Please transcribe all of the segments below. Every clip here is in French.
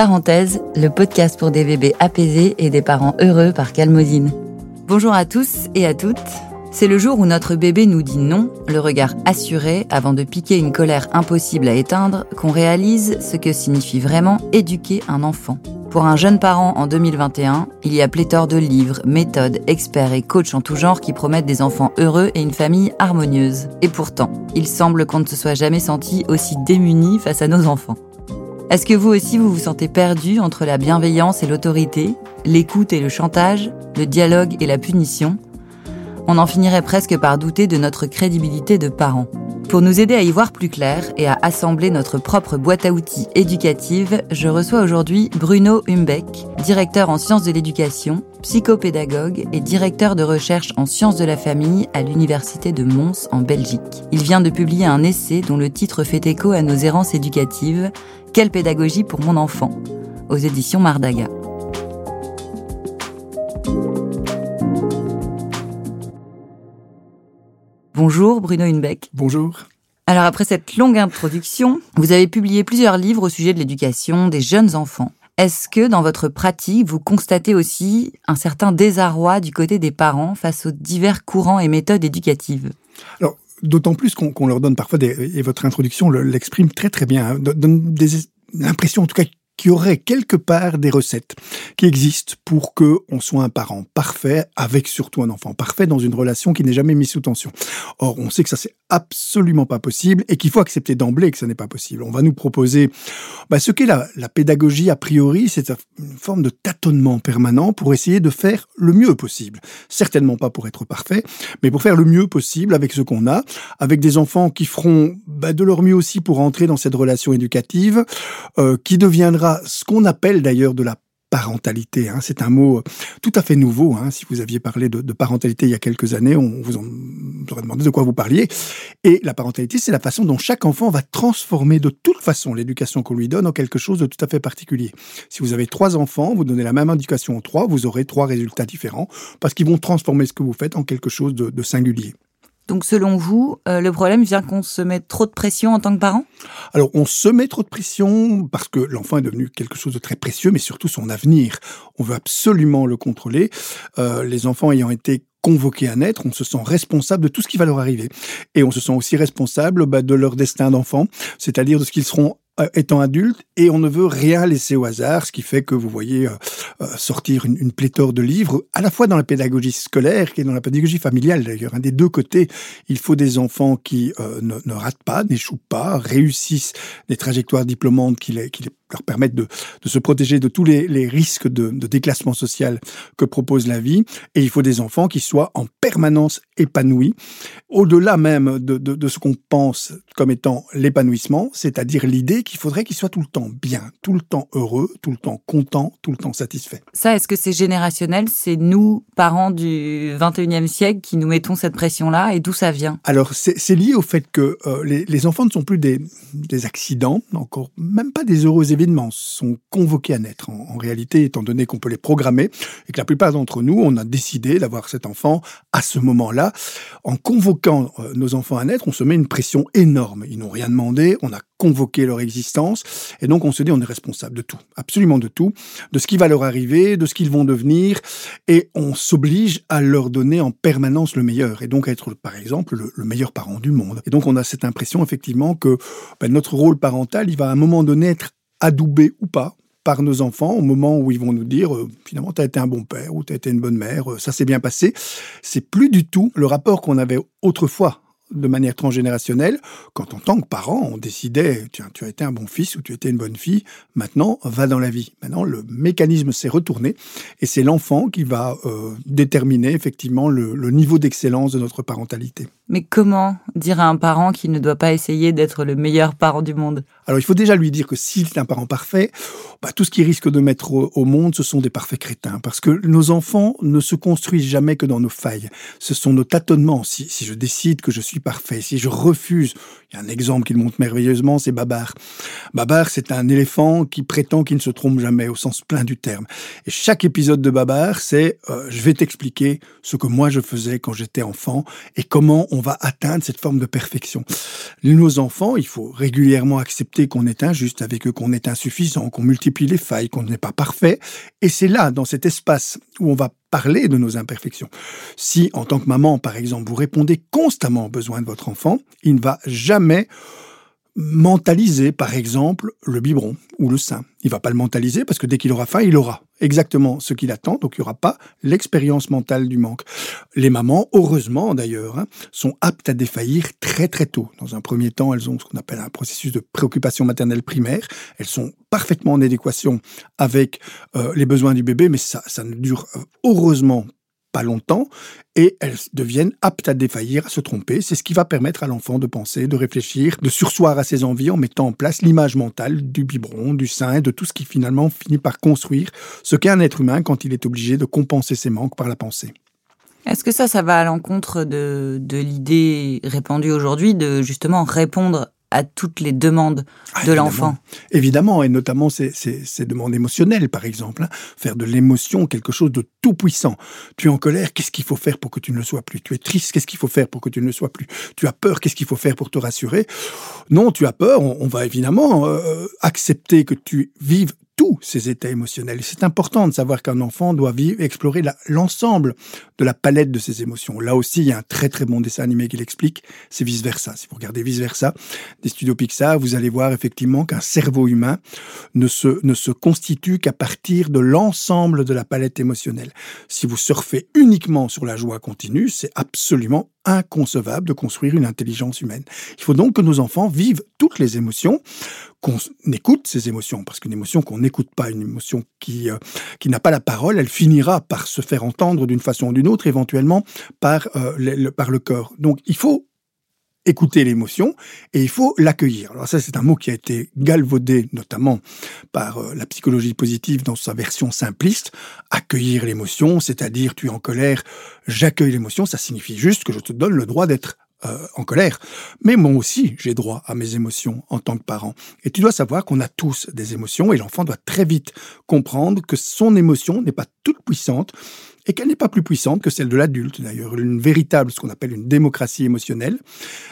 Parenthèse, le podcast pour des bébés apaisés et des parents heureux par Calmodine. Bonjour à tous et à toutes. C'est le jour où notre bébé nous dit non, le regard assuré avant de piquer une colère impossible à éteindre, qu'on réalise ce que signifie vraiment éduquer un enfant. Pour un jeune parent en 2021, il y a pléthore de livres, méthodes, experts et coachs en tout genre qui promettent des enfants heureux et une famille harmonieuse. Et pourtant, il semble qu'on ne se soit jamais senti aussi démuni face à nos enfants. Est-ce que vous aussi vous vous sentez perdu entre la bienveillance et l'autorité, l'écoute et le chantage, le dialogue et la punition? On en finirait presque par douter de notre crédibilité de parents. Pour nous aider à y voir plus clair et à assembler notre propre boîte à outils éducative, je reçois aujourd'hui Bruno Humbeck, directeur en sciences de l'éducation, psychopédagogue et directeur de recherche en sciences de la famille à l'université de Mons en Belgique. Il vient de publier un essai dont le titre fait écho à nos errances éducatives, Quelle pédagogie pour mon enfant? Aux éditions Mardaga. Bonjour Bruno Hunbeck. Bonjour. Alors après cette longue introduction, vous avez publié plusieurs livres au sujet de l'éducation des jeunes enfants. Est-ce que dans votre pratique, vous constatez aussi un certain désarroi du côté des parents face aux divers courants et méthodes éducatives? Alors, d'autant plus qu'on leur donne parfois, des, et votre introduction l'exprime très très bien, hein, donne l'impression en tout cas qu'il y aurait quelque part des recettes qui existent pour que on soit un parent parfait avec surtout un enfant parfait dans une relation qui n'est jamais mise sous tension. Or, on sait que ça c'est absolument pas possible et qu'il faut accepter d'emblée que ça n'est pas possible. On va nous proposer bah, ce qu'est la, la pédagogie a priori, c'est une forme de tâtonnement permanent pour essayer de faire le mieux possible. Certainement pas pour être parfait, mais pour faire le mieux possible avec ce qu'on a, avec des enfants qui feront bah, de leur mieux aussi pour entrer dans cette relation éducative, euh, qui deviendra ce qu'on appelle d'ailleurs de la parentalité. Hein. C'est un mot tout à fait nouveau. Hein. Si vous aviez parlé de, parentalité il y a quelques années, on vous, aurait demandé de quoi vous parliez. Et la parentalité, c'est la façon dont chaque enfant va transformer de toute façon l'éducation qu'on lui donne en quelque chose de tout à fait particulier. Si vous avez trois enfants, vous donnez la même éducation aux trois, vous aurez trois résultats différents parce qu'ils vont transformer ce que vous faites en quelque chose de singulier. Donc selon vous, euh, le problème vient qu'on se met trop de pression en tant que parent? Alors on se met trop de pression parce que l'enfant est devenu quelque chose de très précieux, mais surtout son avenir. On veut absolument le contrôler. Euh, les enfants ayant été convoqués à naître, on se sent responsable de tout ce qui va leur arriver. Et on se sent aussi responsable bah, de leur destin d'enfant, c'est-à-dire de ce qu'ils seront euh, étant adultes et on ne veut rien laisser au hasard, ce qui fait que vous voyez euh, euh, sortir une, pléthore de livres, à la fois dans la pédagogie scolaire et dans la pédagogie familiale d'ailleurs. Des deux côtés, il faut des enfants qui ne, ratent pas, n'échouent pas, réussissent des trajectoires diplômantes qui leur permettre de, se protéger de tous les, risques de, de, déclassement social que propose la vie. Et il faut des enfants qui soient en permanence épanouis, au-delà même de, de ce qu'on pense comme étant l'épanouissement, c'est-à-dire l'idée qu'il faudrait qu'ils soient tout le temps bien, tout le temps heureux, tout le temps content, tout le temps satisfait. Ça, est-ce que c'est générationnel? C'est nous, parents du 21e siècle, qui nous mettons cette pression-là et d'où ça vient? Alors, c'est lié au fait que euh, les, les, enfants ne sont plus des, des accidents, encore même pas des heureux événements, sont convoqués à naître. En, en réalité, étant donné qu'on peut les programmer et que la plupart d'entre nous, on a décidé d'avoir cet enfant à ce moment-là, en convoquant euh, nos enfants à naître, on se met une pression énorme. Ils n'ont rien demandé, on a convoqué leur existence. Et donc, on se dit, on est responsable de tout, absolument de tout, de ce qui va leur arriver, de ce qu'ils vont devenir. Et on s'oblige à leur donner en permanence le meilleur. Et donc, à être, par exemple, le, le meilleur parent du monde. Et donc, on a cette impression, effectivement, que ben, notre rôle parental, il va à un moment donné être adoubé ou pas par nos enfants au moment où ils vont nous dire euh, finalement tu as été un bon père ou tu as été une bonne mère, euh, ça s'est bien passé. C'est plus du tout le rapport qu'on avait autrefois de manière transgénérationnelle, quand en tant que parent, on décidait, tiens, tu as été un bon fils ou tu été une bonne fille, maintenant, va dans la vie. Maintenant, le mécanisme s'est retourné et c'est l'enfant qui va euh, déterminer effectivement le, le niveau d'excellence de notre parentalité. Mais comment dire à un parent qu'il ne doit pas essayer d'être le meilleur parent du monde? Alors il faut déjà lui dire que s'il est un parent parfait, bah, tout ce qu'il risque de mettre au, monde, ce sont des parfaits crétins. Parce que nos enfants ne se construisent jamais que dans nos failles. Ce sont nos tâtonnements. Si, je décide que je suis parfait, si je refuse, il y a un exemple qui le montre merveilleusement, c'est Babar. Babar, c'est un éléphant qui prétend qu'il ne se trompe jamais, au sens plein du terme. Et chaque épisode de Babar, c'est euh, je vais t'expliquer ce que moi je faisais quand j'étais enfant et comment on va atteindre cette forme de perfection. Nos enfants, il faut régulièrement accepter qu'on est injuste avec eux, qu'on est insuffisant, qu'on multiplie les failles, qu'on n'est pas parfait. Et c'est là, dans cet espace où on va parler de nos imperfections. Si, en tant que maman, par exemple, vous répondez constamment aux besoins de votre enfant, il ne va jamais mentaliser, par exemple, le biberon ou le sein. Il va pas le mentaliser parce que dès qu'il aura faim, il aura exactement ce qu'il attend, donc il n'y aura pas l'expérience mentale du manque. Les mamans, heureusement d'ailleurs, hein, sont aptes à défaillir très très tôt. Dans un premier temps, elles ont ce qu'on appelle un processus de préoccupation maternelle primaire. Elles sont parfaitement en adéquation avec euh, les besoins du bébé, mais ça, ça ne dure euh, heureusement pas longtemps et elles deviennent aptes à défaillir, à se tromper. C'est ce qui va permettre à l'enfant de penser, de réfléchir, de sursoir à ses envies en mettant en place l'image mentale du biberon, du sein, de tout ce qui finalement finit par construire ce qu'est un être humain quand il est obligé de compenser ses manques par la pensée. Est-ce que ça, ça va à l'encontre de, de l'idée répandue aujourd'hui de justement répondre à toutes les demandes ah, de l'enfant. Évidemment, et notamment ces, demandes émotionnelles, par exemple. Hein. Faire de l'émotion quelque chose de tout puissant. Tu es en colère, qu'est-ce qu'il faut faire pour que tu ne le sois plus? Tu es triste, qu'est-ce qu'il faut faire pour que tu ne le sois plus? Tu as peur, qu'est-ce qu'il faut faire pour te rassurer? Non, tu as peur, on, va évidemment euh, accepter que tu vives tous ces états émotionnels. C'est important de savoir qu'un enfant doit vivre, explorer l'ensemble de la palette de ses émotions. Là aussi, il y a un très très bon dessin animé qui l'explique, c'est vice versa. Si vous regardez vice versa des studios Pixar, vous allez voir effectivement qu'un cerveau humain ne se, ne se constitue qu'à partir de l'ensemble de la palette émotionnelle. Si vous surfez uniquement sur la joie continue, c'est absolument inconcevable de construire une intelligence humaine. Il faut donc que nos enfants vivent toutes les émotions, qu'on écoute ces émotions, parce qu'une émotion qu'on n'écoute pas, une émotion qui, euh, qui n'a pas la parole, elle finira par se faire entendre d'une façon ou d'une autre, éventuellement par, euh, le, par le corps. Donc il faut écouter l'émotion et il faut l'accueillir. Alors ça, c'est un mot qui a été galvaudé notamment par euh, la psychologie positive dans sa version simpliste. Accueillir l'émotion, c'est-à-dire tu es en colère, j'accueille l'émotion, ça signifie juste que je te donne le droit d'être euh, en colère. Mais moi aussi, j'ai droit à mes émotions en tant que parent. Et tu dois savoir qu'on a tous des émotions et l'enfant doit très vite comprendre que son émotion n'est pas toute puissante et qu'elle n'est pas plus puissante que celle de l'adulte. D'ailleurs, une véritable, ce qu'on appelle une démocratie émotionnelle,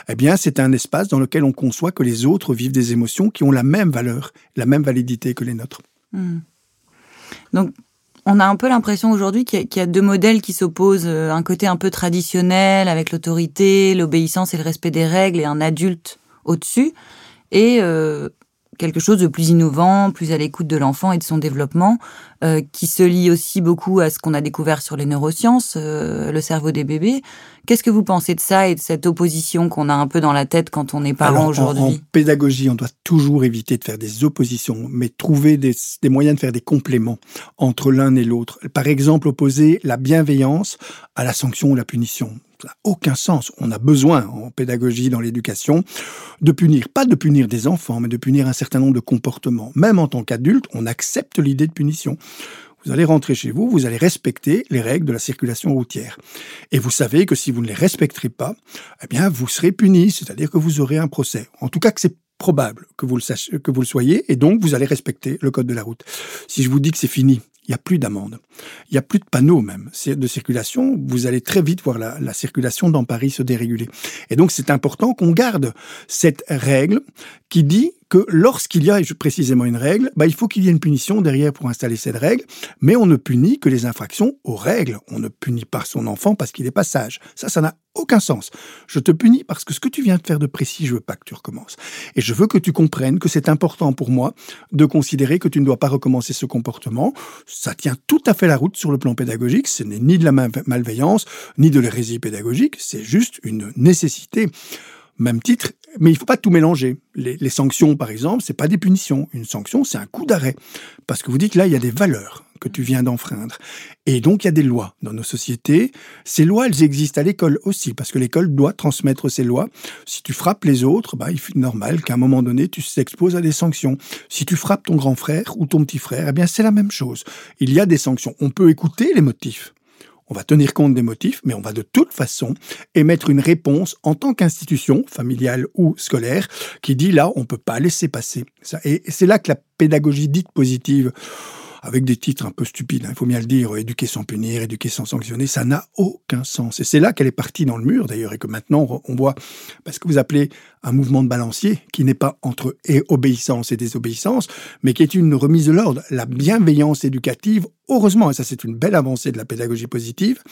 eh bien, c'est un espace dans lequel on conçoit que les autres vivent des émotions qui ont la même valeur, la même validité que les nôtres. Hmm. Donc, on a un peu l'impression aujourd'hui qu'il y, a deux modèles qui s'opposent. Euh, un côté un peu traditionnel avec l'autorité, l'obéissance et le respect des règles et un adulte au-dessus. Et euh, quelque chose de plus innovant, plus à l'écoute de l'enfant et de son développement, euh, qui se lie aussi beaucoup à ce qu'on a découvert sur les neurosciences, euh, le cerveau des bébés. Qu'est-ce que vous pensez de ça et de cette opposition qu'on a un peu dans la tête quand on est parent aujourd'hui en, pédagogie, on doit toujours éviter de faire des oppositions, mais trouver des, des moyens de faire des compléments entre l'un et l'autre. Par exemple, opposer la bienveillance à la sanction ou la punition. Ça n'a aucun sens. On a besoin, en pédagogie, dans l'éducation, de punir. Pas de punir des enfants, mais de punir un certain nombre de comportements. Même en tant qu'adulte, on accepte l'idée de punition. Vous allez rentrer chez vous, vous allez respecter les règles de la circulation routière. Et vous savez que si vous ne les respecterez pas, eh bien, vous serez puni, c'est-à-dire que vous aurez un procès. En tout cas, que c'est probable que vous le sachiez, que vous le soyez, et donc vous allez respecter le code de la route. Si je vous dis que c'est fini, il n'y a plus d'amende. Il n'y a plus de panneaux même de circulation. Vous allez très vite voir la, la circulation dans Paris se déréguler. Et donc c'est important qu'on garde cette règle qui dit que lorsqu'il y a précisément une règle, bah, il faut qu'il y ait une punition derrière pour installer cette règle, mais on ne punit que les infractions aux règles. On ne punit pas son enfant parce qu'il n'est pas sage. Ça, ça n'a aucun sens. Je te punis parce que ce que tu viens de faire de précis, je veux pas que tu recommences. Et je veux que tu comprennes que c'est important pour moi de considérer que tu ne dois pas recommencer ce comportement. Ça tient tout à fait la route sur le plan pédagogique. Ce n'est ni de la malveillance, ni de l'hérésie pédagogique. C'est juste une nécessité même titre, mais il faut pas tout mélanger. Les, sanctions, par exemple, c'est pas des punitions. Une sanction, c'est un coup d'arrêt. Parce que vous dites là, il y a des valeurs que tu viens d'enfreindre. Et donc, il y a des lois dans nos sociétés. Ces lois, elles existent à l'école aussi, parce que l'école doit transmettre ces lois. Si tu frappes les autres, bah, il est normal qu'à un moment donné, tu t'exposes à des sanctions. Si tu frappes ton grand frère ou ton petit frère, eh bien, c'est la même chose. Il y a des sanctions. On peut écouter les motifs on va tenir compte des motifs, mais on va de toute façon émettre une réponse en tant qu'institution, familiale ou scolaire, qui dit là, on ne peut pas laisser passer ça. Et c'est là que la pédagogie dite positive avec des titres un peu stupides, hein, il faut bien le dire, éduquer sans punir, éduquer sans sanctionner, ça n'a aucun sens. Et c'est là qu'elle est partie dans le mur d'ailleurs, et que maintenant on voit ce que vous appelez un mouvement de balancier, qui n'est pas entre obéissance et désobéissance, mais qui est une remise de l'ordre. La bienveillance éducative, heureusement, et ça c'est une belle avancée de la pédagogie positive,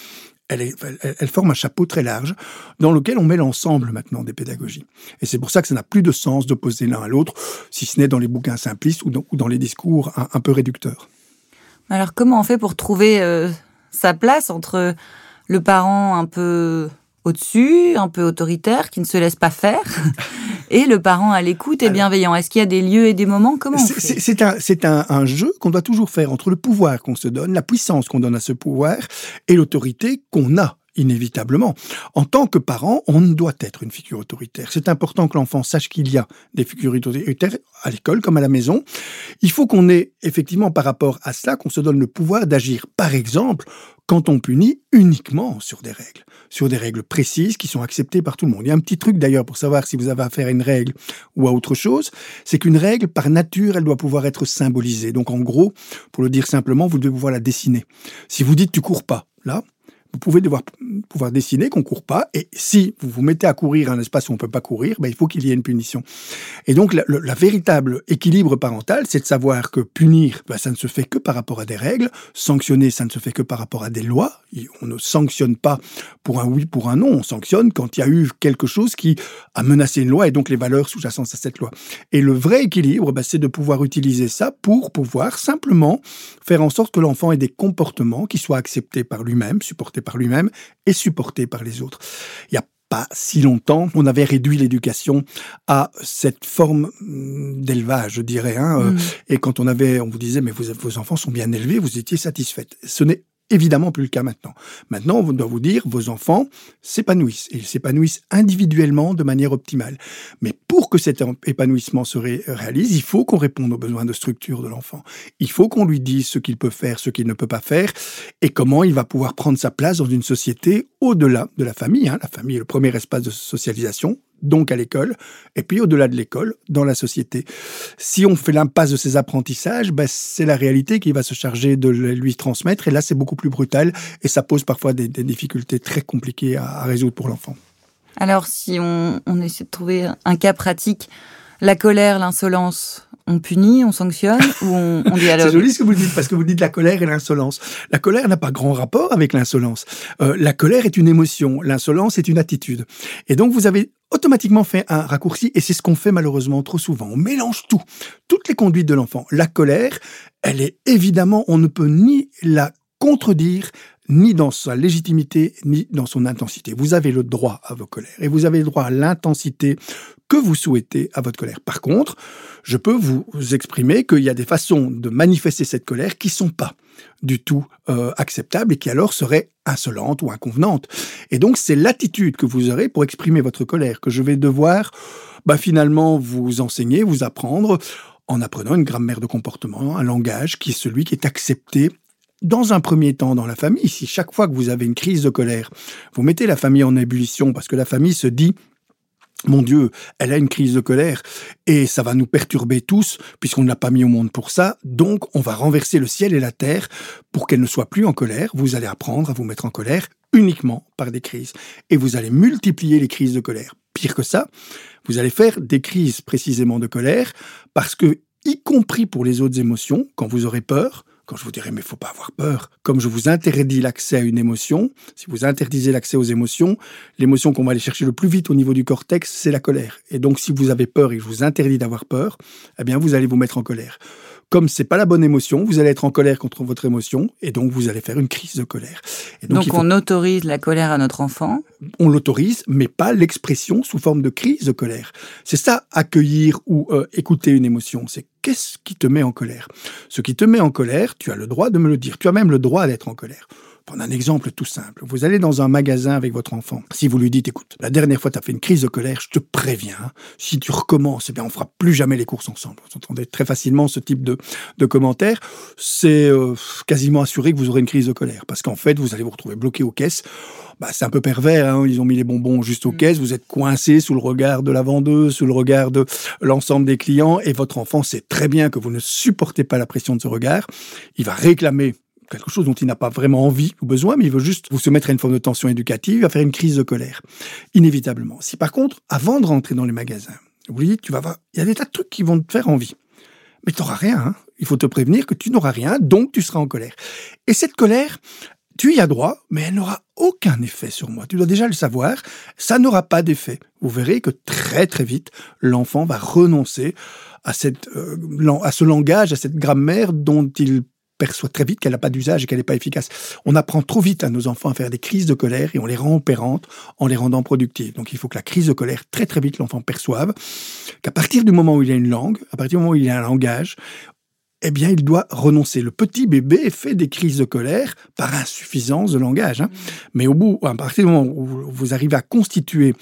elle, forme un chapeau très large dans lequel on met l'ensemble maintenant des pédagogies. Et c'est pour ça que ça n'a plus de sens d'opposer l'un à l'autre, si ce n'est dans les bouquins simplistes ou dans, les discours un peu réducteurs. Alors comment on fait pour trouver euh, sa place entre le parent un peu au-dessus, un peu autoritaire, qui ne se laisse pas faire, et le parent à l'écoute et bienveillant? Est-ce qu'il y a des lieux et des moments? Comment C'est un, un, un, jeu qu'on doit toujours faire entre le pouvoir qu'on se donne, la puissance qu'on donne à ce pouvoir, et l'autorité qu'on a inévitablement. En tant que parent, on doit être une figure autoritaire. C'est important que l'enfant sache qu'il y a des figures autoritaires à l'école comme à la maison. Il faut qu'on ait effectivement par rapport à cela, qu'on se donne le pouvoir d'agir, par exemple, quand on punit uniquement sur des règles, sur des règles précises qui sont acceptées par tout le monde. Il y a un petit truc d'ailleurs pour savoir si vous avez affaire à une règle ou à autre chose, c'est qu'une règle, par nature, elle doit pouvoir être symbolisée. Donc en gros, pour le dire simplement, vous devez pouvoir la dessiner. Si vous dites tu cours pas, là, vous pouvez devoir pouvoir dessiner qu'on court pas. Et si vous vous mettez à courir un espace où on peut pas courir, ben, il faut qu'il y ait une punition. Et donc, la, véritable équilibre parental, c'est de savoir que punir, ben, ça ne se fait que par rapport à des règles. Sanctionner, ça ne se fait que par rapport à des lois. On ne sanctionne pas pour un oui, pour un non. On sanctionne quand il y a eu quelque chose qui a menacé une loi et donc les valeurs sous-jacentes à cette loi. Et le vrai équilibre, ben, c'est de pouvoir utiliser ça pour pouvoir simplement faire en sorte que l'enfant ait des comportements qui soient acceptés par lui-même, supportés par lui-même et supporté par les autres. Il n'y a pas si longtemps, on avait réduit l'éducation à cette forme mm, d'élevage, je dirais. Hein, euh, mm. Et quand on avait, on vous disait, mais vos, vos enfants sont bien élevés, vous étiez satisfaite. Ce n'est évidemment plus le cas maintenant. Maintenant, on doit vous dire, vos enfants s'épanouissent. Et ils s'épanouissent individuellement de manière optimale. Mais pour que cet épanouissement se réalise, il faut qu'on réponde aux besoins de structure de l'enfant. Il faut qu'on lui dise ce qu'il peut faire, ce qu'il ne peut pas faire, et comment il va pouvoir prendre sa place dans une société au-delà de la famille. Hein. La famille est le premier espace de socialisation, donc à l'école, et puis au-delà de l'école, dans la société. Si on fait l'impasse de ces apprentissages, ben, c'est la réalité qui va se charger de lui transmettre, et là c'est beaucoup plus brutal, et ça pose parfois des, difficultés très compliquées à, résoudre pour l'enfant. Alors si on, on essaie de trouver un cas pratique, la colère, l'insolence, on punit, on sanctionne ou on, on dialogue C'est joli ce que vous dites parce que vous dites la colère et l'insolence. La colère n'a pas grand rapport avec l'insolence. Euh, la colère est une émotion, l'insolence est une attitude. Et donc vous avez automatiquement fait un raccourci et c'est ce qu'on fait malheureusement trop souvent. On mélange tout, toutes les conduites de l'enfant. La colère, elle est évidemment, on ne peut ni la contredire, ni dans sa légitimité, ni dans son intensité. Vous avez le droit à vos colères et vous avez le droit à l'intensité que vous souhaitez à votre colère. Par contre, je peux vous exprimer qu'il y a des façons de manifester cette colère qui sont pas du tout euh, acceptables et qui alors seraient insolentes ou inconvenantes. Et donc, c'est l'attitude que vous aurez pour exprimer votre colère que je vais devoir bah, finalement vous enseigner, vous apprendre en apprenant une grammaire de comportement, un langage qui est celui qui est accepté dans un premier temps dans la famille, si chaque fois que vous avez une crise de colère, vous mettez la famille en ébullition parce que la famille se dit mon Dieu, elle a une crise de colère et ça va nous perturber tous puisqu'on ne l'a pas mis au monde pour ça. Donc, on va renverser le ciel et la terre pour qu'elle ne soit plus en colère. Vous allez apprendre à vous mettre en colère uniquement par des crises et vous allez multiplier les crises de colère. Pire que ça, vous allez faire des crises précisément de colère parce que, y compris pour les autres émotions, quand vous aurez peur, quand je vous dirai mais faut pas avoir peur, comme je vous interdis l'accès à une émotion, si vous interdisez l'accès aux émotions, l'émotion qu'on va aller chercher le plus vite au niveau du cortex, c'est la colère. Et donc si vous avez peur et je vous interdis d'avoir peur, eh bien vous allez vous mettre en colère comme c'est pas la bonne émotion, vous allez être en colère contre votre émotion et donc vous allez faire une crise de colère. donc, on autorise la colère à notre enfant On l'autorise, mais pas l'expression sous forme de crise de colère. C'est ça, accueillir ou euh, écouter une émotion. C'est qu'est-ce qui te met en colère? Ce qui te met en colère, tu as le droit de me le dire. Tu as même le droit d'être en colère. Prendre un exemple tout simple. Vous allez dans un magasin avec votre enfant. Si vous lui dites, écoute, la dernière fois tu as fait une crise de colère, je te préviens, si tu recommences, eh bien on fera plus jamais les courses ensemble. Vous entendez très facilement ce type de, de commentaires. C'est euh, quasiment assuré que vous aurez une crise de colère parce qu'en fait vous allez vous retrouver bloqué aux caisses. Bah, c'est un peu pervers, hein, ils ont mis les bonbons juste aux mm. caisses, vous êtes coincé sous le regard de la vendeuse, sous le regard de l'ensemble des clients, et votre enfant sait très bien que vous ne supportez pas la pression de ce regard. Il va réclamer quelque chose dont il n'a pas vraiment envie ou besoin, mais il veut juste vous soumettre à une forme de tension éducative, va faire une crise de colère, inévitablement. Si par contre, avant de rentrer dans les magasins, vous lui dites, tu vas voir, il y a des tas de trucs qui vont te faire envie, mais tu n'auras rien. Hein. Il faut te prévenir que tu n'auras rien, donc tu seras en colère. Et cette colère, tu y as droit, mais elle n'aura aucun effet sur moi. Tu dois déjà le savoir, ça n'aura pas d'effet. Vous verrez que très très vite, l'enfant va renoncer à, cette, euh, à ce langage, à cette grammaire dont il perçoit très vite qu'elle n'a pas d'usage et qu'elle n'est pas efficace. On apprend trop vite à nos enfants à faire des crises de colère et on les rend opérantes en les rendant productives. Donc il faut que la crise de colère, très très vite, l'enfant perçoive qu'à partir du moment où il a une langue, à partir du moment où il a un langage, eh bien, il doit renoncer. Le petit bébé fait des crises de colère par insuffisance de langage. Hein. Mais au bout, à partir du moment où vous arrivez à constituer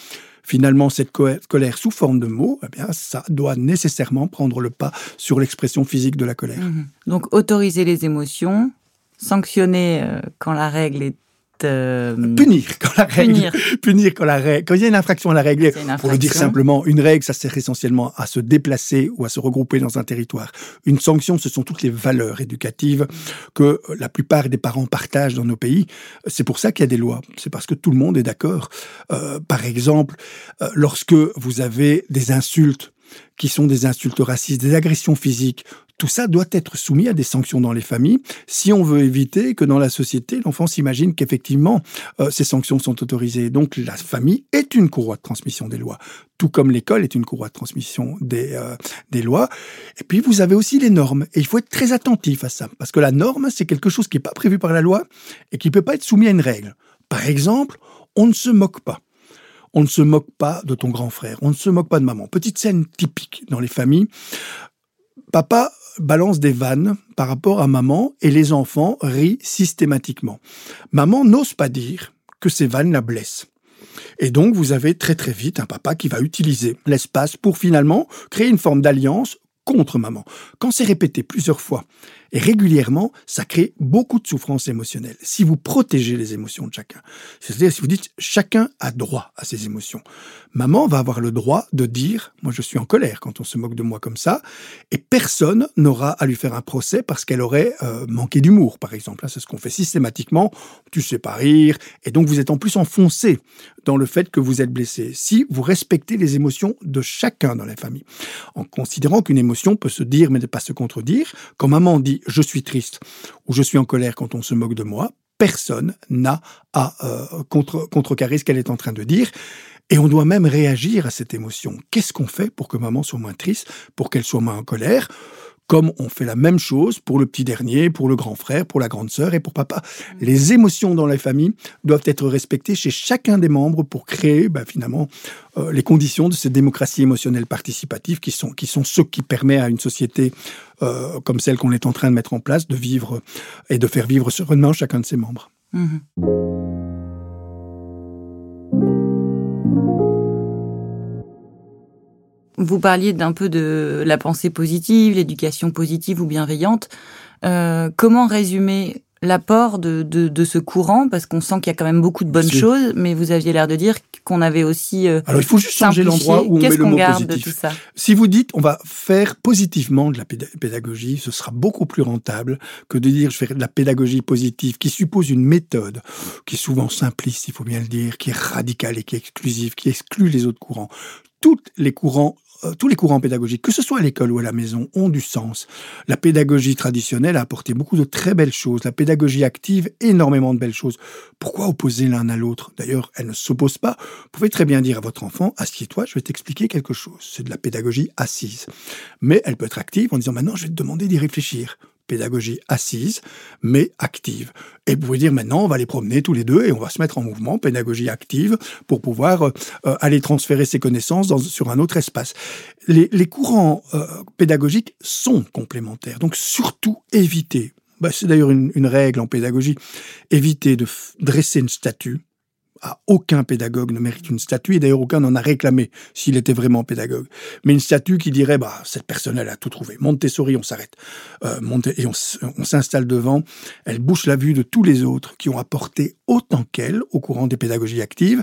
finalement cette colère sous forme de mots, eh bien, ça doit nécessairement prendre le pas sur l'expression physique de la colère. Mhm. Donc, autoriser les émotions, sanctionner euh, quand la règle est euh, punir quand la règle, punir. quand la règle, quand il y a une infraction à la règle. Pour le dire simplement, une règle, ça sert essentiellement à se déplacer ou à se regrouper dans un territoire. Une sanction, ce sont toutes les valeurs éducatives que la plupart des parents partagent dans nos pays. C'est pour ça qu'il y a des lois. C'est parce que tout le monde est d'accord. Euh, par exemple, euh, lorsque vous avez des insultes qui sont des insultes racistes, des agressions physiques, tout ça doit être soumis à des sanctions dans les familles si on veut éviter que dans la société, l'enfant s'imagine qu'effectivement euh, ces sanctions sont autorisées. Donc la famille est une courroie de transmission des lois, tout comme l'école est une courroie de transmission des, euh, des lois. Et puis vous avez aussi les normes. Et il faut être très attentif à ça, parce que la norme, c'est quelque chose qui n'est pas prévu par la loi et qui ne peut pas être soumis à une règle. Par exemple, on ne se moque pas. On ne se moque pas de ton grand frère, on ne se moque pas de maman. Petite scène typique dans les familles. Papa balance des vannes par rapport à maman et les enfants rient systématiquement. Maman n'ose pas dire que ces vannes la blessent. Et donc, vous avez très très vite un papa qui va utiliser l'espace pour finalement créer une forme d'alliance contre maman. Quand c'est répété plusieurs fois et régulièrement, ça crée beaucoup de souffrance émotionnelle. Si vous protégez les émotions de chacun, c'est-à-dire si vous dites chacun a droit à ses émotions, maman va avoir le droit de dire moi je suis en colère quand on se moque de moi comme ça, et personne n'aura à lui faire un procès parce qu'elle aurait euh, manqué d'humour, par exemple. C'est ce qu'on fait systématiquement. Tu sais pas rire, et donc vous êtes en plus enfoncé dans le fait que vous êtes blessé. Si vous respectez les émotions de chacun dans la famille, en considérant qu'une émotion peut se dire mais ne pas se contredire, quand maman dit je suis triste ou je suis en colère quand on se moque de moi, personne n'a à euh, contre, contrecarrer ce qu'elle est en train de dire. Et on doit même réagir à cette émotion. Qu'est-ce qu'on fait pour que maman soit moins triste, pour qu'elle soit moins en colère? Comme on fait la même chose pour le petit dernier, pour le grand frère, pour la grande sœur et pour papa. Les émotions dans la famille doivent être respectées chez chacun des membres pour créer ben, finalement euh, les conditions de cette démocratie émotionnelle participative qui sont, qui sont ce qui permet à une société euh, comme celle qu'on est en train de mettre en place de vivre et de faire vivre sereinement chacun de ses membres. Mmh vous parliez d'un peu de la pensée positive, l'éducation positive ou bienveillante. Euh, comment résumer l'apport de, de, ce courant? Parce qu'on sent qu'il y a quand même beaucoup de bonnes choses, mais vous aviez l'air de dire qu'on avait aussi. Euh, Alors il faut juste changer l'endroit où on met le mot positif? Si vous dites on va faire positivement de la pédagogie, ce sera beaucoup plus rentable que de dire je fais de la pédagogie positive qui suppose une méthode qui est souvent simpliste, il faut bien le dire, qui est radicale et qui est exclusive, qui exclut les autres courants. Tous les courants tous les courants pédagogiques, que ce soit à l'école ou à la maison, ont du sens. La pédagogie traditionnelle a apporté beaucoup de très belles choses. La pédagogie active, énormément de belles choses. Pourquoi opposer l'un à l'autre? D'ailleurs, elle ne s'oppose pas. Vous pouvez très bien dire à votre enfant, assieds-toi, je vais t'expliquer quelque chose. C'est de la pédagogie assise. Mais elle peut être active en disant, maintenant, je vais te demander d'y réfléchir pédagogie assise, mais active. Et vous pouvez dire maintenant, on va les promener tous les deux et on va se mettre en mouvement, pédagogie active, pour pouvoir euh, aller transférer ses connaissances sur un autre espace. Les, courants euh, pédagogiques sont complémentaires, donc surtout évitez Bah, c'est d'ailleurs une, règle en pédagogie. Évitez de dresser une statue aucun pédagogue ne mérite une statue, et d'ailleurs aucun n'en a réclamé s'il était vraiment pédagogue. Mais une statue qui dirait, bah, cette personne, elle a tout trouvé. Montessori, on s'arrête. Euh, et on, s'installe devant. Elle bouche la vue de tous les autres qui ont apporté autant qu'elle au courant des pédagogies actives.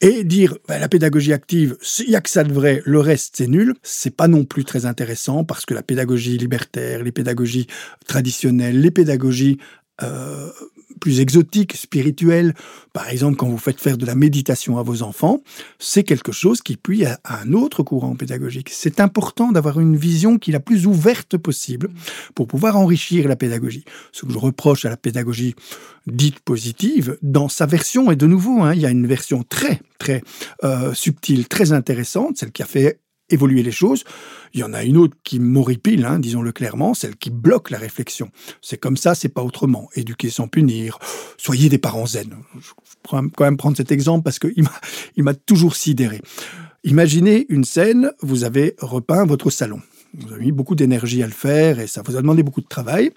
Et dire, bah, la pédagogie active, il n'y a que ça de vrai, le reste, c'est nul. C'est pas non plus très intéressant parce que la pédagogie libertaire, les pédagogies traditionnelles, les pédagogies euh, plus exotique, spirituel, par exemple quand vous faites faire de la méditation à vos enfants, c'est quelque chose qui puise à, un autre courant pédagogique. C'est important d'avoir une vision qui est la plus ouverte possible pour pouvoir enrichir la pédagogie. Ce que je reproche à la pédagogie dite positive, dans sa version, et de nouveau, hein, il y a une version très, très euh, subtile, très intéressante, celle qui a fait évoluer les choses. Il y en a une autre qui m'horripile, hein, disons-le clairement, celle qui bloque la réflexion. C'est comme ça, c'est pas autrement. Éduquer sans punir. Soyez des parents zen. Je pourrais quand même prendre cet exemple parce qu'il il m'a toujours sidéré. Imaginez une scène, vous avez repeint votre salon. Vous avez mis beaucoup d'énergie à le faire et ça vous a demandé beaucoup de travail.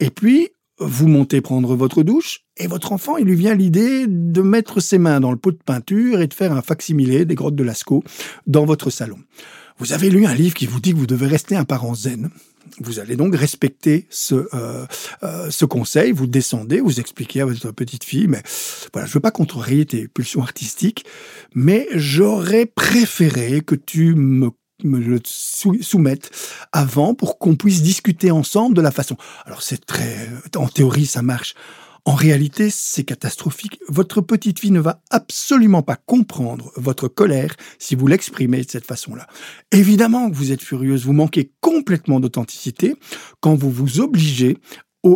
Et puis, vous montez prendre votre douche et votre enfant, il lui vient l'idée de mettre ses mains dans le pot de peinture et de faire un facsimilé des grottes de Lascaux dans votre salon. Vous avez lu un livre qui vous dit que vous devez rester un parent zen. Vous allez donc respecter ce, euh, euh, ce conseil, vous descendez, vous expliquez à votre petite fille, mais voilà, je veux pas contrarier tes pulsions artistiques, mais j'aurais préféré que tu me me le soumettent avant pour qu'on puisse discuter ensemble de la façon. Alors c'est très, en théorie ça marche. En réalité, c'est catastrophique. Votre petite fille ne va absolument pas comprendre votre colère si vous l'exprimez de cette façon-là. Évidemment que vous êtes furieuse, vous manquez complètement d'authenticité quand vous vous obligez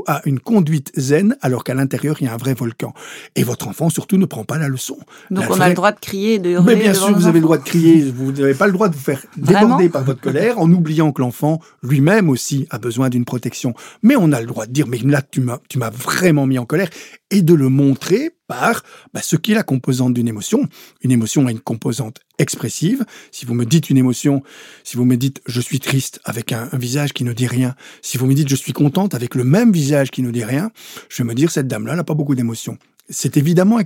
à une conduite zen alors qu'à l'intérieur il y a un vrai volcan. Et votre enfant surtout ne prend pas la leçon. Donc on a le droit de crier, de hurler. Mais bien sûr, vous avez le droit de crier. Vous n'avez pas le droit de vous faire déborder par votre colère en oubliant que l'enfant lui-même aussi a besoin d'une protection. Mais on a le droit de dire mais là tu m'as vraiment mis en colère et de le montrer par bah, ce qui est la composante d'une émotion. Une émotion a une composante expressive. Si vous me dites une émotion, si vous me dites je suis triste avec un, visage qui ne dit rien, si vous me dites je suis contente avec le même visage qui ne dit rien, je vais me dire cette dame-là n'a pas beaucoup d'émotion. C'est évidemment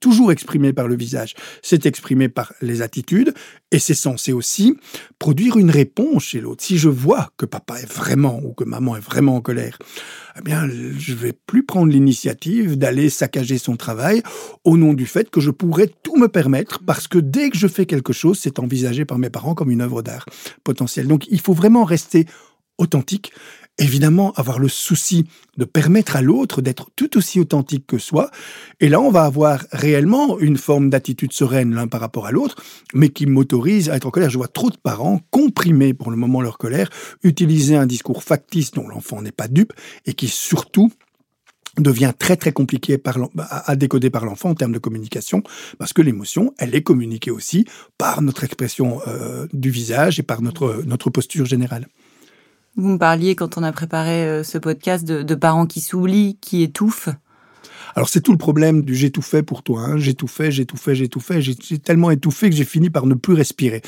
toujours exprimé par le visage, c'est exprimé par les attitudes, et c'est censé aussi produire une réponse chez l'autre. Si je vois que papa est vraiment ou que maman est vraiment en colère, eh bien, je vais plus prendre l'initiative d'aller saccager son travail au nom du fait que je pourrais tout me permettre parce que dès que je fais quelque chose, c'est envisagé par mes parents comme une œuvre d'art potentielle. Donc, il faut vraiment rester authentique évidemment avoir le souci de permettre à l'autre d'être tout aussi authentique que soi. Et là, on va avoir réellement une forme d'attitude sereine l'un par rapport à l'autre, mais qui m'autorise à être en colère. Je vois trop de parents comprimer pour le moment leur colère, utiliser un discours factice dont l'enfant n'est pas dupe et qui surtout devient très très compliqué à décoder par l'enfant en termes de communication, parce que l'émotion, elle est communiquée aussi par notre expression euh, du visage et par notre, notre posture générale. Vous me parliez quand on a préparé euh, ce podcast de, parents qui s'oublient, qui étouffent. Alors c'est tout le problème du j'ai tout fait pour toi. Hein. J'ai tout fait, j'ai tellement étouffé que j'ai fini par ne plus respirer.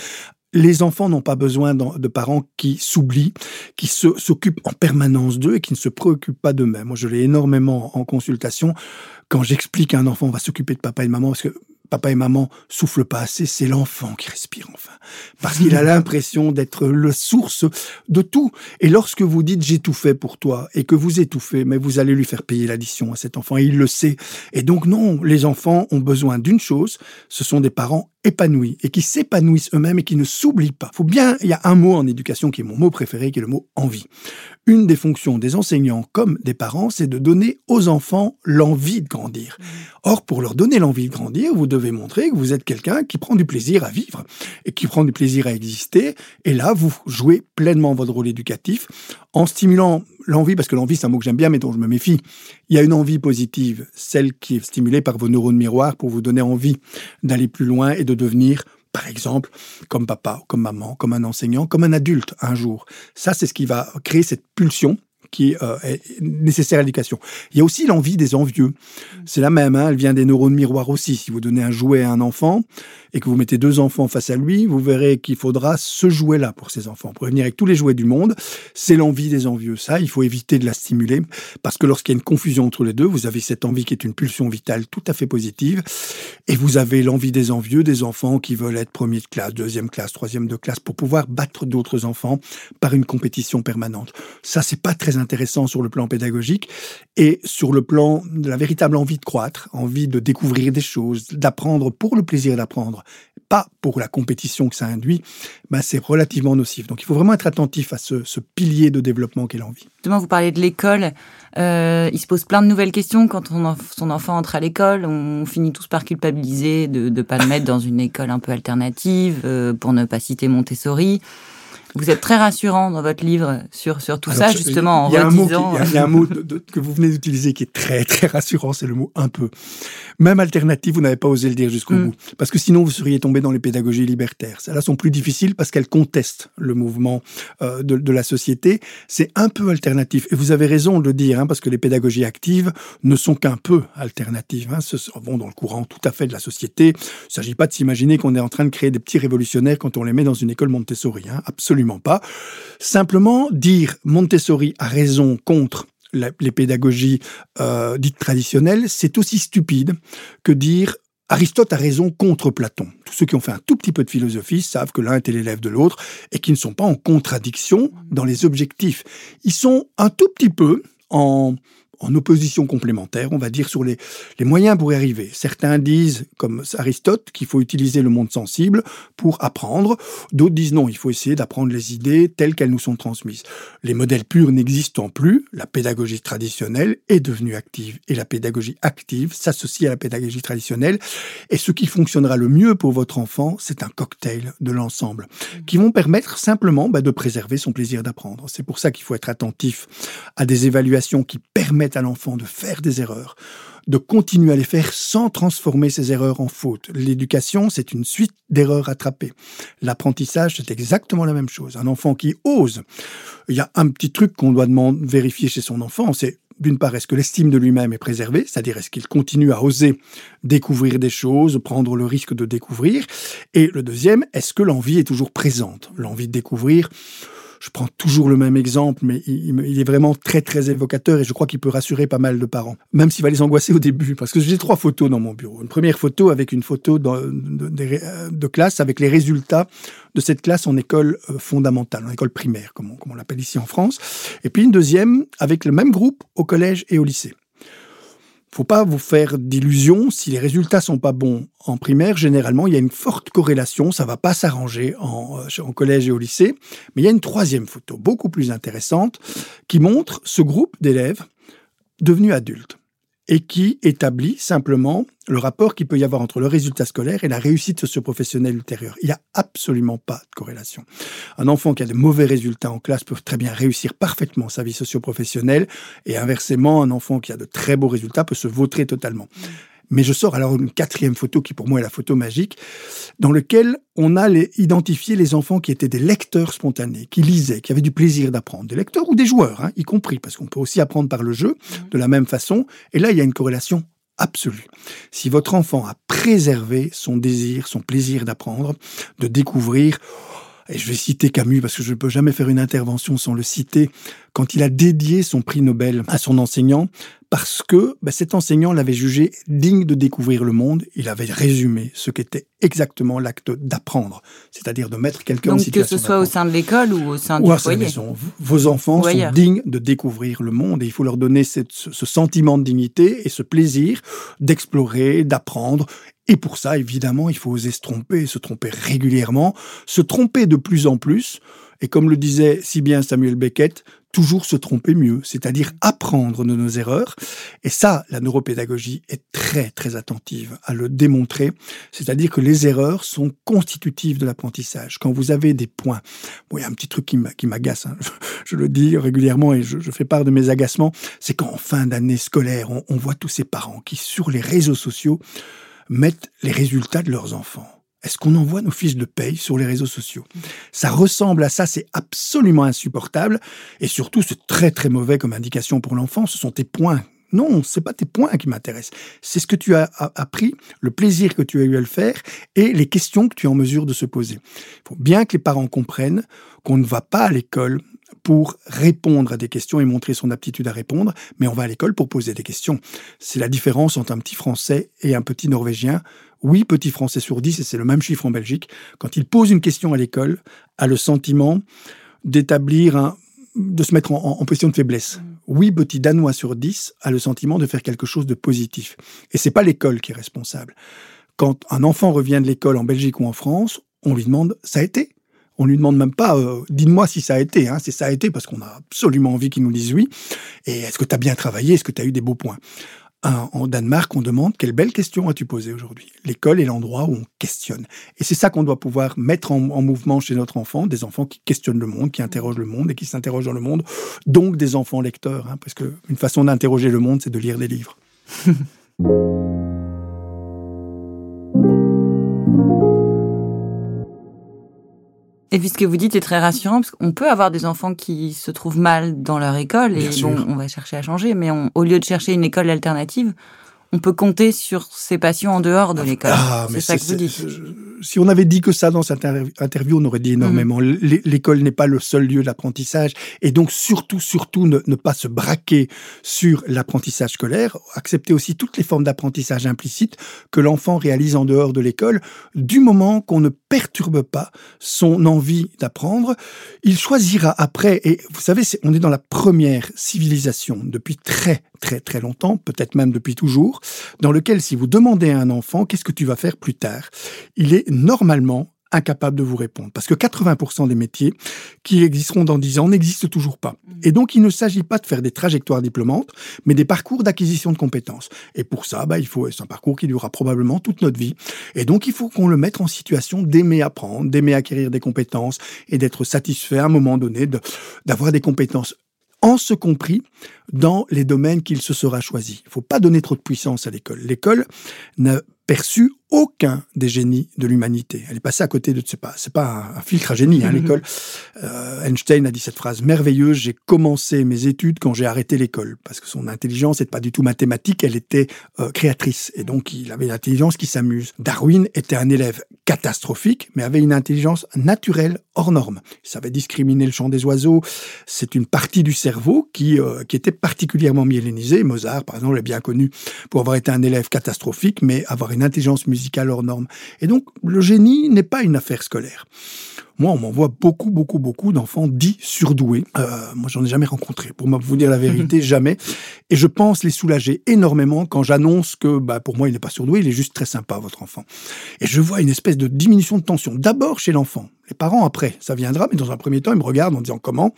Les enfants n'ont pas besoin de parents qui s'oublient, qui s'occupent en permanence d'eux et qui ne se préoccupent pas d'eux-mêmes. Moi, je l'ai énormément en consultation quand j'explique à un enfant va s'occuper de papa et de maman parce que papa et maman soufflent pas assez, c'est l'enfant qui respire enfin. Parce qu'il a l'impression d'être la source de tout. Et lorsque vous dites j'ai tout fait pour toi et que vous étouffez, mais vous allez lui faire payer l'addition à cet enfant et il le sait. Et donc non, les enfants ont besoin d'une chose, ce sont des parents épanouis et qui s'épanouissent eux-mêmes et qui ne s'oublient pas. Faut bien, il y a un mot en éducation qui est mon mot préféré, qui est le mot envie. Une des fonctions des enseignants comme des parents, c'est de donner aux enfants l'envie de grandir. Mmh. Or, pour leur donner l'envie de grandir, vous devez montrer que vous êtes quelqu'un qui prend du plaisir à vivre et qui prend du plaisir à exister. Et là, vous jouez pleinement votre rôle éducatif en stimulant l'envie, parce que l'envie, c'est un mot que j'aime bien, mais dont je me méfie. Il y a une envie positive, celle qui est stimulée par vos neurones miroirs pour vous donner envie d'aller plus loin et de devenir par exemple, comme papa, comme maman, comme un enseignant, comme un adulte un jour. Ça, c'est ce qui va créer cette pulsion qui euh, est nécessaire à l'éducation. Il y a aussi l'envie des envieux. C'est la même, hein, elle vient des neurones miroirs aussi. Si vous donnez un jouet à un enfant et que vous mettez deux enfants face à lui, vous verrez qu'il faudra ce jouet-là pour ces enfants. Pour venir avec tous les jouets du monde, c'est l'envie des envieux. Ça, il faut éviter de la stimuler parce que lorsqu'il y a une confusion entre les deux, vous avez cette envie qui est une pulsion vitale tout à fait positive et vous avez l'envie des envieux, des enfants qui veulent être premier de classe, deuxième classe, troisième de classe pour pouvoir battre d'autres enfants par une compétition permanente. Ça, c'est pas très intéressant sur le plan pédagogique et sur le plan de la véritable envie de croître, envie de découvrir des choses, d'apprendre pour le plaisir d'apprendre, pas pour la compétition que ça induit, ben c'est relativement nocif. Donc il faut vraiment être attentif à ce, pilier de développement qu'est l'envie. Justement, vous parlez de l'école. Euh, il se pose plein de nouvelles questions quand on, son enfant entre à l'école. On finit tous par culpabiliser de ne pas le mettre dans une école un peu alternative, euh, pour ne pas citer Montessori. Vous êtes très rassurant dans votre livre sur, sur tout ça, justement, en redisant... Il y a un mot que vous venez d'utiliser qui est très, très rassurant, c'est le mot « un peu ». Même alternative, vous n'avez pas osé le dire jusqu'au mm. bout. Parce que sinon, vous seriez tombé dans les pédagogies libertaires. Celles-là sont plus difficiles parce qu'elles contestent le mouvement euh, de, de, la société. C'est un peu alternatif. Et vous avez raison de le dire, hein, parce que les pédagogies actives ne sont qu'un peu alternatives. Hein, ce vont dans le courant tout à fait de la société. Il ne s'agit pas de s'imaginer qu'on est en train de créer des petits révolutionnaires quand on les met dans une école Montessori. Hein, absolument pas. Simplement dire Montessori a raison contre les pédagogies euh, dites traditionnelles, c'est aussi stupide que dire Aristote a raison contre Platon. Tous ceux qui ont fait un tout petit peu de philosophie savent que l'un était l'élève de l'autre et qu'ils ne sont pas en contradiction dans les objectifs. Ils sont un tout petit peu en en opposition complémentaire, on va dire, sur les, les moyens pour y arriver. Certains disent, comme Aristote, qu'il faut utiliser le monde sensible pour apprendre. D'autres disent non, il faut essayer d'apprendre les idées telles qu'elles nous sont transmises. Les modèles purs n'existant plus, la pédagogie traditionnelle est devenue active et la pédagogie active s'associe à la pédagogie traditionnelle. Et ce qui fonctionnera le mieux pour votre enfant, c'est un cocktail de l'ensemble qui vont permettre simplement bah, de préserver son plaisir d'apprendre. C'est pour ça qu'il faut être attentif à des évaluations qui permettent à l'enfant de faire des erreurs, de continuer à les faire sans transformer ces erreurs en fautes. L'éducation, c'est une suite d'erreurs rattrapées. L'apprentissage, c'est exactement la même chose. Un enfant qui ose, il y a un petit truc qu'on doit demander, vérifier chez son enfant, c'est d'une part, est-ce que l'estime de lui-même est préservée, c'est-à-dire est-ce qu'il continue à oser découvrir des choses, prendre le risque de découvrir, et le deuxième, est-ce que l'envie est toujours présente, l'envie de découvrir, je prends toujours le même exemple, mais il, est vraiment très très évocateur et je crois qu'il peut rassurer pas mal de parents, même s'il va les angoisser au début, parce que j'ai trois photos dans mon bureau. Une première photo avec une photo de, de, classe avec les résultats de cette classe en école euh, fondamentale, en école primaire, comme on l'appelle ici en France. Et puis une deuxième avec le même groupe au collège et au lycée faut pas vous faire d'illusions. Si les résultats sont pas bons en primaire, généralement, il y a une forte corrélation. Ça va pas s'arranger en, euh, en, collège et au lycée. Mais il y a une troisième photo, beaucoup plus intéressante, qui montre ce groupe d'élèves devenus adultes et qui établit simplement le rapport qu'il peut y avoir entre le résultat scolaire et la réussite socio-professionnelle ultérieure. Il n'y a absolument pas de corrélation. Un enfant qui a de mauvais résultats en classe peut très bien réussir parfaitement sa vie socio-professionnelle et inversement, un enfant qui a de très beaux résultats peut se vautrer totalement. Mais je sors alors une quatrième photo qui pour moi est la photo magique, dans lequel on a les, identifié les enfants qui étaient des lecteurs spontanés, qui lisaient, qui avaient du plaisir d'apprendre, des lecteurs ou des joueurs, hein, y compris, parce qu'on peut aussi apprendre par le jeu mmh. de la même façon. Et là, il y a une corrélation absolue. Si votre enfant a préservé son désir, son plaisir d'apprendre, de découvrir, et je vais citer Camus parce que je ne peux jamais faire une intervention sans le citer, quand il a dédié son prix Nobel à son enseignant, parce que ben, cet enseignant l'avait jugé digne de découvrir le monde. Il avait résumé ce qu'était exactement l'acte d'apprendre, c'est-à-dire de mettre quelqu'un en situation. Que ce soit au sein de l'école ou au sein du foyer. Maison. Vos enfants sont dignes de découvrir le monde et il faut leur donner ce sentiment de dignité et ce plaisir d'explorer, d'apprendre et pour ça, évidemment, il faut oser se tromper, se tromper régulièrement, se tromper de plus en plus. Et comme le disait si bien Samuel Beckett, toujours se tromper mieux, c'est-à-dire apprendre de nos erreurs. Et ça, la neuropédagogie est très, très attentive à le démontrer. C'est-à-dire que les erreurs sont constitutives de l'apprentissage. Quand vous avez des points, bon, il y a un petit truc qui m'agace, hein. je, le dis régulièrement et je, fais part de mes agacements, c'est qu'en fin d'année scolaire, on voit tous ces parents qui, sur les réseaux sociaux, mettent les résultats de leurs enfants. est-ce qu'on envoie nos fiches de paye sur les réseaux sociaux? Ça ressemble à ça, c'est absolument insupportable. Et surtout, c'est très très mauvais comme indication pour l'enfant. Ce sont tes points non, c'est pas tes points qui m'intéressent. C'est ce que tu as appris, le plaisir que tu as eu à le faire et les questions que tu es en mesure de se poser. Il faut bien que les parents comprennent qu'on ne va pas à l'école pour répondre à des questions et montrer son aptitude à répondre, mais on va à l'école pour poser des questions. C'est la différence entre un petit Français et un petit Norvégien. Oui, petit Français sur dix, et c'est le même chiffre en Belgique, quand il pose une question à l'école, a le sentiment d'établir un, de se mettre en, position de faiblesse. Mm. Oui, petit Danois sur 10 a le sentiment de faire quelque chose de positif. Et c'est pas l'école qui est responsable. Quand un enfant revient de l'école en Belgique ou en France, on lui demande ça a été? On lui demande même pas euh, dis-moi si ça a été. Hein. C'est ça a été parce qu'on a absolument envie qu'il nous dise oui. Et est-ce que tu as bien travaillé? Est-ce que tu as eu des beaux points? En Danemark, on demande quelle belle question as-tu posée aujourd'hui? L'école est l'endroit où on questionne. Et c'est ça qu'on doit pouvoir mettre en, mouvement chez notre enfant, des enfants qui questionnent le monde, qui interrogent le monde et qui s'interrogent dans le monde. Donc des enfants lecteurs, hein, parce qu'une façon d'interroger le monde, c'est de lire des livres. Et puis ce que vous dites est très rassurant parce qu'on peut avoir des enfants qui se trouvent mal dans leur école et bon, on va chercher à changer, mais au lieu de chercher une école alternative, on peut compter sur ses passions en dehors de l'école. Ah, c'est ça que vous dites. Si on avait dit que ça dans cette interview, on aurait dit énormément. Mhm. L'école n'est pas le seul lieu d'apprentissage. Et donc, surtout, surtout, ne, ne pas se braquer sur l'apprentissage scolaire. Accepter aussi toutes les formes d'apprentissage implicites que l'enfant réalise en dehors de l'école. Du moment qu'on ne perturbe pas son envie d'apprendre, il choisira après. Et vous savez, on est dans la première civilisation depuis très, très, très longtemps, peut-être même depuis toujours dans lequel si vous demandez à un enfant qu'est-ce que tu vas faire plus tard, il est normalement incapable de vous répondre. Parce que 80% des métiers qui existeront dans 10 ans n'existent toujours pas. Mmh. Et donc, il ne s'agit pas de faire des trajectoires diplômantes, mais des parcours d'acquisition de compétences. Et pour ça, bah, il faut, c'est un parcours qui durera probablement toute notre vie. Et donc, il faut qu'on le mette en situation d'aimer apprendre, d'aimer acquérir des compétences et d'être satisfait à un moment donné d'avoir des compétences en ce compris dans les domaines qu'il se sera choisi. Il ne faut pas donner trop de puissance à l'école. L'école n'a perçu aucun des génies de l'humanité. Elle est passée à côté de, c'est pas, c'est pas un, filtre à génie, hein, l'école. Euh, Einstein a dit cette phrase merveilleuse, j'ai commencé mes études quand j'ai arrêté l'école, parce que son intelligence n'est pas du tout mathématique, elle était euh, créatrice, et donc il avait une intelligence qui s'amuse. Darwin était un élève catastrophique, mais avait une intelligence naturelle hors norme. Il savait discriminer le chant des oiseaux, c'est une partie du cerveau qui, euh, qui était particulièrement myélinisée. Mozart, par exemple, est bien connu pour avoir été un élève catastrophique, mais avoir une intelligence musicale musicale hors norme. Et donc, le génie n'est pas une affaire scolaire. Moi, on m'envoie beaucoup, beaucoup, beaucoup d'enfants dits surdoués. Euh, moi, j'en ai jamais rencontré. Pour vous dire la vérité, jamais. Et je pense les soulager énormément quand j'annonce que, bah, pour moi, il n'est pas surdoué, il est juste très sympa, votre enfant. Et je vois une espèce de diminution de tension. D'abord chez l'enfant. Les parents, après, ça viendra, mais dans un premier temps, ils me regardent en disant comment,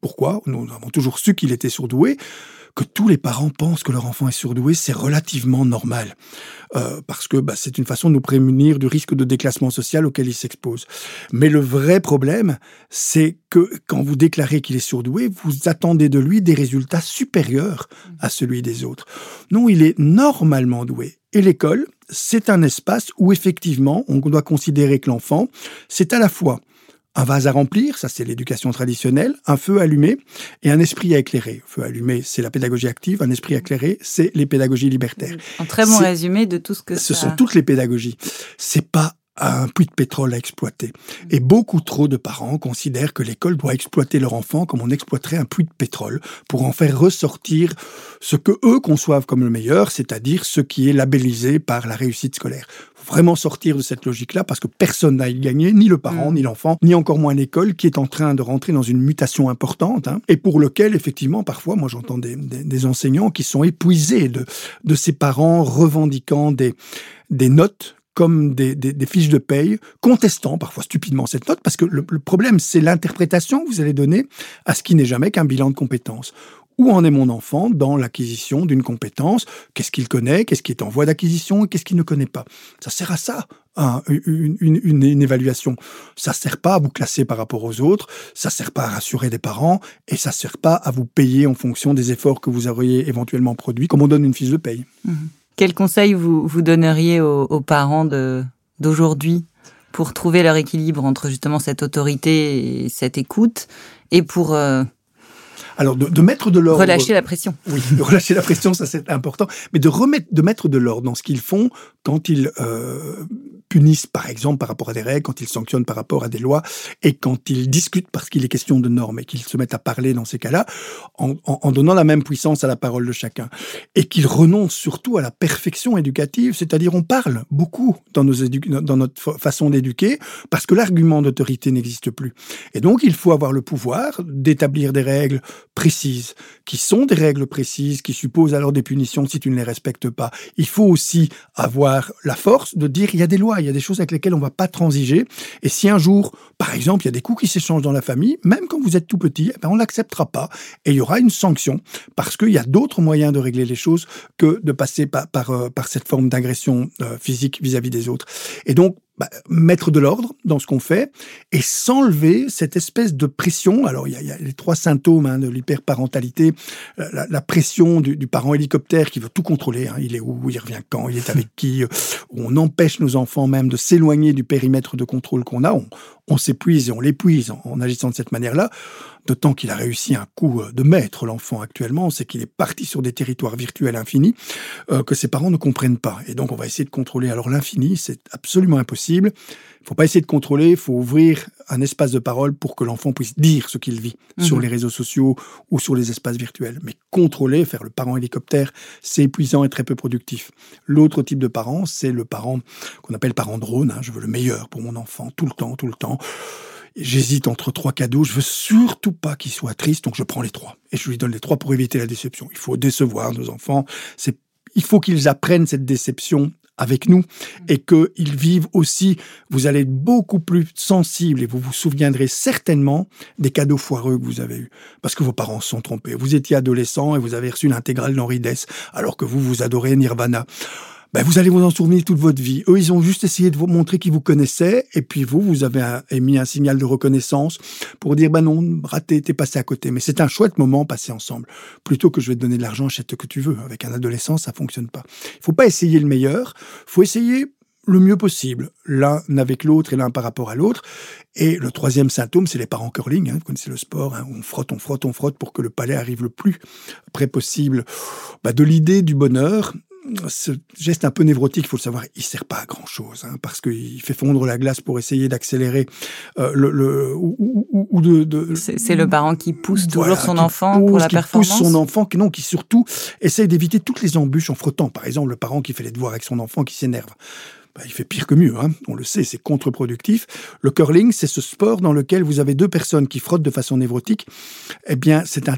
pourquoi? Nous avons toujours su qu'il était surdoué que tous les parents pensent que leur enfant est surdoué, c'est relativement normal. Euh, parce que bah, c'est une façon de nous prémunir du risque de déclassement social auquel il s'expose. Mais le vrai problème, c'est que quand vous déclarez qu'il est surdoué, vous attendez de lui des résultats supérieurs à celui des autres. Non, il est normalement doué. Et l'école, c'est un espace où effectivement, on doit considérer que l'enfant, c'est à la fois un vase à remplir, ça c'est l'éducation traditionnelle, un feu allumé et un esprit à éclairer. Feu allumé, c'est la pédagogie active, un esprit éclairé, c'est les pédagogies libertaires. Un très bon résumé de tout ce que Ce sont toutes les pédagogies. C'est pas un puits de pétrole à exploiter. Et beaucoup trop de parents considèrent que l'école doit exploiter leur enfant comme on exploiterait un puits de pétrole pour en faire ressortir ce que eux conçoivent comme le meilleur, c'est-à-dire ce qui est labellisé par la réussite scolaire. Faut vraiment sortir de cette logique-là parce que personne n'a y gagné, ni le parent, mm. ni l'enfant, ni encore moins l'école qui est en train de rentrer dans une mutation importante hein, et pour lequel effectivement parfois, moi j'entends des, des, enseignants qui sont épuisés de, de ces parents revendiquant des, des notes comme des, fiches de paye, contestant parfois stupidement cette note, parce que le, problème, c'est l'interprétation que vous allez donner à ce qui n'est jamais qu'un bilan de compétences. Où en est mon enfant dans l'acquisition d'une compétence? Qu'est-ce qu'il connaît? Qu'est-ce qui est en voie d'acquisition? Qu'est-ce qu'il ne connaît pas? Ça sert à ça, hein, une, une, évaluation. Ça sert pas à vous classer par rapport aux autres, ça sert pas à rassurer des parents, et ça sert pas à vous payer en fonction des efforts que vous auriez éventuellement produits, comme on donne une fiche de paye. Mmh. Quel conseil vous, vous donneriez aux, parents d'aujourd'hui pour trouver leur équilibre entre justement cette autorité et cette écoute, et pour euh, alors de, mettre de l'ordre. Relâcher la pression? Oui, de relâcher la pression, ça c'est important. Mais de remettre, de mettre de l'ordre dans ce qu'ils font quand ils euh, punissent, par exemple, par rapport à des règles, quand ils sanctionnent par rapport à des lois, et quand ils discutent parce qu'il est question de normes et qu'ils se mettent à parler dans ces cas-là, en, donnant la même puissance à la parole de chacun, et qu'ils renoncent surtout à la perfection éducative, c'est-à-dire on parle beaucoup dans, nos dans notre façon d'éduquer parce que l'argument d'autorité n'existe plus. Et donc il faut avoir le pouvoir d'établir des règles précises, qui sont des règles précises, qui supposent alors des punitions si tu ne les respectes pas. Il faut aussi avoir la force de dire il y a des lois, il y a des choses avec lesquelles on ne va pas transiger. Et si un jour, par exemple, il y a des coups qui s'échangent dans la famille, même quand vous êtes tout petit, eh ben on l'acceptera pas et il y aura une sanction parce qu'il y a d'autres moyens de régler les choses que de passer par, euh, cette forme d'agression euh, physique vis-à-vis -vis des autres. Et donc, bah, mettre de l'ordre dans ce qu'on fait et s'enlever cette espèce de pression. Alors, il y a, les trois symptômes hein, de l'hyperparentalité. La, la, pression du, parent hélicoptère qui veut tout contrôler. Hein. Il est où Il revient quand Il est avec qui On empêche nos enfants même de s'éloigner du périmètre de contrôle qu'on a. on s'épuise et on l'épuise en, agissant de cette manière-là. D'autant qu'il a réussi un coup euh, de maître, l'enfant actuellement, c'est qu'il est parti sur des territoires virtuels infinis euh, que ses parents ne comprennent pas. Et donc on va essayer de contrôler. Alors l'infini, c'est absolument impossible. Il faut pas essayer de contrôler, il faut ouvrir un espace de parole pour que l'enfant puisse dire ce qu'il vit sur mhm. les réseaux sociaux ou sur les espaces virtuels. Mais contrôler, faire le parent hélicoptère, c'est épuisant et très peu productif. L'autre type de parent, c'est le parent qu'on appelle parent drone. Hein. Je veux le meilleur pour mon enfant, tout le temps, tout le temps. J'hésite entre trois cadeaux. Je veux surtout pas qu'il soit triste, donc je prends les trois et je lui donne les trois pour éviter la déception. Il faut décevoir nos enfants. C'est il faut qu'ils apprennent cette déception avec nous et qu'ils vivent aussi, vous allez être beaucoup plus sensible et vous vous souviendrez certainement des cadeaux foireux que vous avez eus. Parce que vos parents se sont trompés. Vous étiez adolescent et vous avez reçu l'intégrale d'Henri Dess alors que vous, vous adorez Nirvana ben vous allez vous en souvenir toute votre vie. Eux, ils ont juste essayé de vous montrer qu'ils vous connaissaient, et puis vous, vous avez émis un signal de reconnaissance pour dire, ben non, raté, t'es passé à côté. Mais c'est un chouette moment passé ensemble. Plutôt que je vais te donner de l'argent, achète ce que tu veux. Avec un adolescent, ça fonctionne pas. Il faut pas essayer le meilleur, faut essayer le mieux possible, l'un avec l'autre et l'un par rapport à l'autre. Et le troisième symptôme, c'est les parents curling. Hein, vous connaissez le sport, hein, on frotte, on frotte, on frotte pour que le palais arrive le plus près possible bah, de l'idée du bonheur ce geste un peu névrotique, il faut le savoir, il sert pas à grand chose, hein, parce qu'il fait fondre la glace pour essayer d'accélérer euh, le, le, ou, ou de. de c'est le parent qui pousse toujours son enfant pour la qui performance. Pousse son enfant, qui non, qui surtout essaye d'éviter toutes les embûches en frottant. Par exemple, le parent qui fait les devoirs avec son enfant, qui s'énerve. Bah, il fait pire que mieux, hein. on le sait, c'est contre-productif. Le curling, c'est ce sport dans lequel vous avez deux personnes qui frottent de façon névrotique. Eh bien, c'est un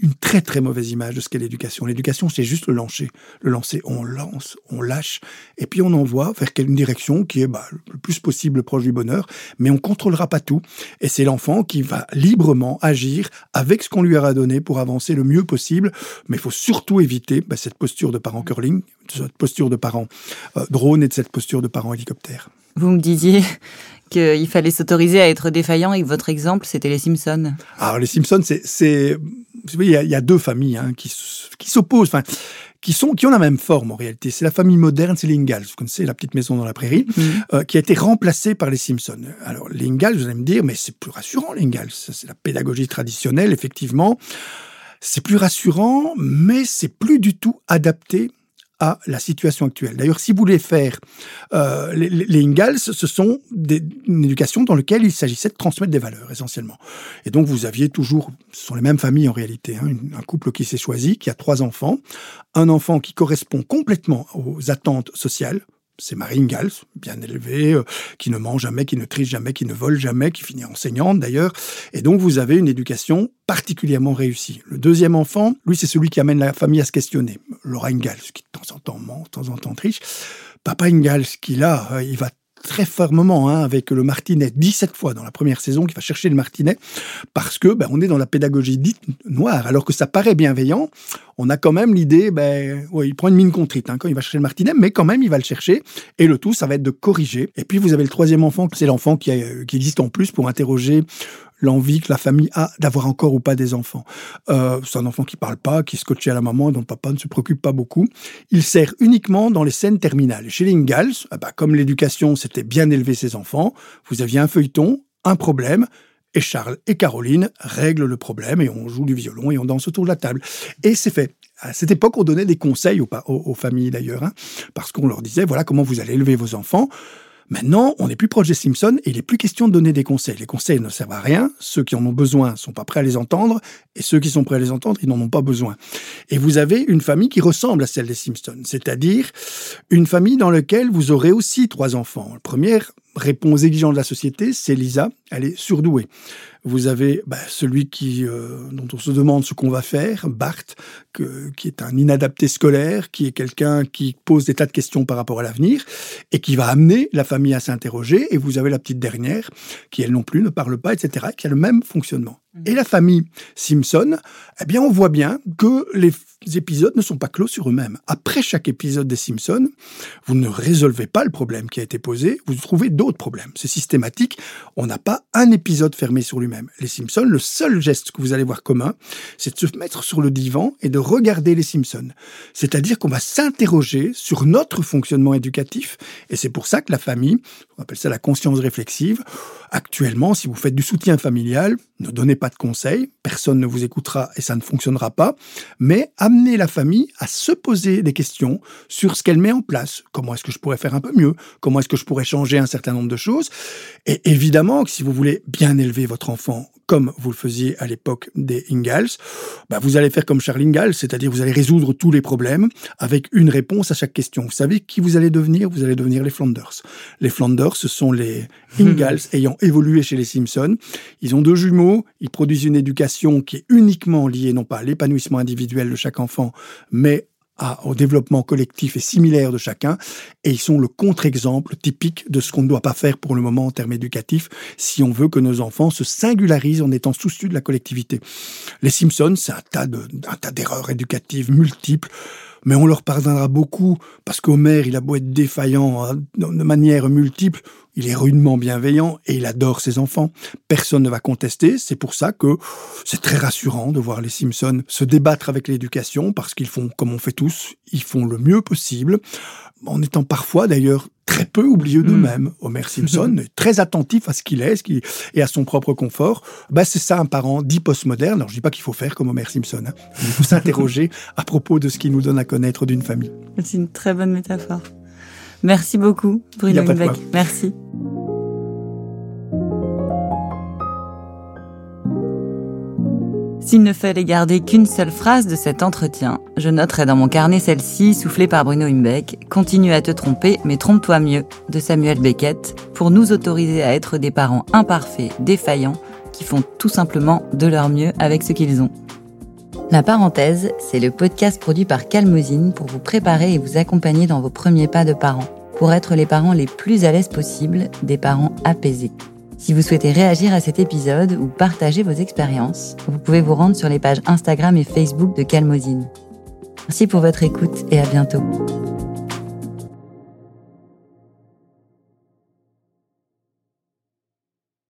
une très très mauvaise image de ce qu'est l'éducation. L'éducation, c'est juste le lancer. Le lancer, on lance, on lâche, et puis on envoie vers une direction qui est bah, le plus possible proche du bonheur, mais on contrôlera pas tout. Et c'est l'enfant qui va librement agir avec ce qu'on lui aura donné pour avancer le mieux possible. Mais il faut surtout éviter bah, cette posture de parent curling, cette posture de parent euh, drone et de cette posture de parent hélicoptère. Vous me disiez qu'il fallait s'autoriser à être défaillant et que votre exemple, c'était les Simpsons. Alors les Simpsons, c'est il y, a, deux familles hein, qui, qui s'opposent, enfin, qui, sont, qui ont la même forme en réalité. C'est la famille moderne, c'est les Ingalls. Vous connaissez la petite maison dans la prairie, mm. euh, qui a été remplacée par les Simpsons. Alors les Ingalls, vous allez me dire, mais c'est plus rassurant les Ingalls. C'est la pédagogie traditionnelle, effectivement. C'est plus rassurant, mais c'est plus du tout adapté à la situation actuelle. D'ailleurs, si vous voulez faire euh, les, les, Ingalls, ce sont des, une éducation dans laquelle il s'agissait de transmettre des valeurs essentiellement. Et donc vous aviez toujours, ce sont les mêmes familles en réalité, hein, un couple qui s'est choisi, qui a trois enfants, un enfant qui correspond complètement aux attentes sociales, c'est Marie Ingalls, bien élevée, euh, qui ne mange jamais, qui ne triche jamais, qui ne vole jamais, qui finit enseignante d'ailleurs. Et donc vous avez une éducation particulièrement réussie. Le deuxième enfant, lui, c'est celui qui amène la famille à se questionner. Laura Ingalls, qui de temps en temps ment, de temps en temps triche. Papa Ingalls, qui là, euh, il va très fermement hein, avec le martinet 17 fois dans la première saison, qui va chercher le martinet, parce que ben, on est dans la pédagogie dite noire, alors que ça paraît bienveillant, on a quand même l'idée, ben, il prend une mine contrite hein, quand il va chercher le martinet, mais quand même il va le chercher, et le tout, ça va être de corriger. Et puis vous avez le troisième enfant, c'est l'enfant qui, qui existe en plus pour interroger l'envie que la famille a d'avoir encore ou pas des enfants. Euh, c'est un enfant qui parle pas, qui est scotché à la maman, dont le papa ne se préoccupe pas beaucoup. Il sert uniquement dans les scènes terminales. Chez les ah bah, comme l'éducation, c'était bien élever ses enfants, vous aviez un feuilleton, un problème, et Charles et Caroline règlent le problème et on joue du violon et on danse autour de la table. Et c'est fait. À cette époque, on donnait des conseils aux, aux, familles d'ailleurs, hein, parce qu'on leur disait, voilà comment vous allez élever vos enfants. Maintenant, on est plus proche des Simpsons et il n'est plus question de donner des conseils. Les conseils ne servent à rien. Ceux qui en ont besoin sont pas prêts à les entendre et ceux qui sont prêts à les entendre, ils n'en ont pas besoin. Et vous avez une famille qui ressemble à celle des Simpsons, c'est-à-dire une famille dans laquelle vous aurez aussi trois enfants. Le premier répond aux exigences de la société, c'est Lisa, elle est surdouée. Vous avez bah, celui qui, euh, dont on se demande ce qu'on va faire, Bart, qui est un inadapté scolaire, qui est quelqu'un qui pose des tas de questions par rapport à l'avenir et qui va amener la famille à s'interroger. Et vous avez la petite dernière qui, elle non plus, ne parle pas, etc., qui a le même fonctionnement. Et la famille Simpson, eh bien, on voit bien que les épisodes ne sont pas clos sur eux-mêmes. Après chaque épisode des Simpsons, vous ne résolvez pas le problème qui a été posé, vous trouvez d'autres problèmes. C'est systématique. On n'a pas un épisode fermé sur lui-même. Les Simpsons, le seul geste que vous allez voir commun, c'est de se mettre sur le divan et de regarder les Simpsons. C'est-à-dire qu'on va s'interroger sur notre fonctionnement éducatif. Et c'est pour ça que la famille, on appelle ça la conscience réflexive, actuellement, si vous faites du soutien familial, ne donnez pas de conseils, personne ne vous écoutera et ça ne fonctionnera pas, mais amenez la famille à se poser des questions sur ce qu'elle met en place. Comment est-ce que je pourrais faire un peu mieux? Comment est-ce que je pourrais changer un certain nombre de choses? Et évidemment que si vous voulez bien élever votre enfant comme vous le faisiez à l'époque des Ingalls, bah vous allez faire comme Charles Ingalls, c'est-à-dire vous allez résoudre tous les problèmes avec une réponse à chaque question. Vous savez qui vous allez devenir? Vous allez devenir les Flanders. Les Flanders, ce sont les Ingalls ayant évolué chez les Simpsons. Ils ont deux jumeaux, ils produisent une éducation qui est uniquement liée non pas à l'épanouissement individuel de chaque enfant, mais au développement collectif et similaire de chacun, et ils sont le contre-exemple typique de ce qu'on ne doit pas faire pour le moment en termes éducatifs si on veut que nos enfants se singularisent en étant soucieux de la collectivité. Les Simpsons, c'est un tas de, un tas d'erreurs éducatives multiples, mais on leur pardonnera beaucoup parce qu'Homer, il a beau être défaillant hein, de manière multiple, il est rudement bienveillant et il adore ses enfants. Personne ne va contester. C'est pour ça que c'est très rassurant de voir les Simpsons se débattre avec l'éducation parce qu'ils font comme on fait tous. Ils font le mieux possible en étant parfois d'ailleurs très peu oublieux hmm. d'eux-mêmes. Homer Simpson est très attentif à ce qu'il est, ce et à son propre confort. Bah, c'est ça un parent dit postmoderne. Alors je dis pas qu'il faut faire comme Homer Simpson. Hein. Il faut s'interroger à propos de ce qui nous donne à connaître d'une famille. C'est une très bonne métaphore. Merci beaucoup, Bruno Merci. S'il ne fallait garder qu'une seule phrase de cet entretien, je noterais dans mon carnet celle-ci, soufflée par Bruno Imbeck, Continue à te tromper, mais trompe-toi mieux, de Samuel Beckett, pour nous autoriser à être des parents imparfaits, défaillants, qui font tout simplement de leur mieux avec ce qu'ils ont. La parenthèse, c'est le podcast produit par Calmosine pour vous préparer et vous accompagner dans vos premiers pas de parents, pour être les parents les plus à l'aise possible, des parents apaisés. Si vous souhaitez réagir à cet épisode ou partager vos expériences, vous pouvez vous rendre sur les pages Instagram et Facebook de Calmosine. Merci pour votre écoute et à bientôt.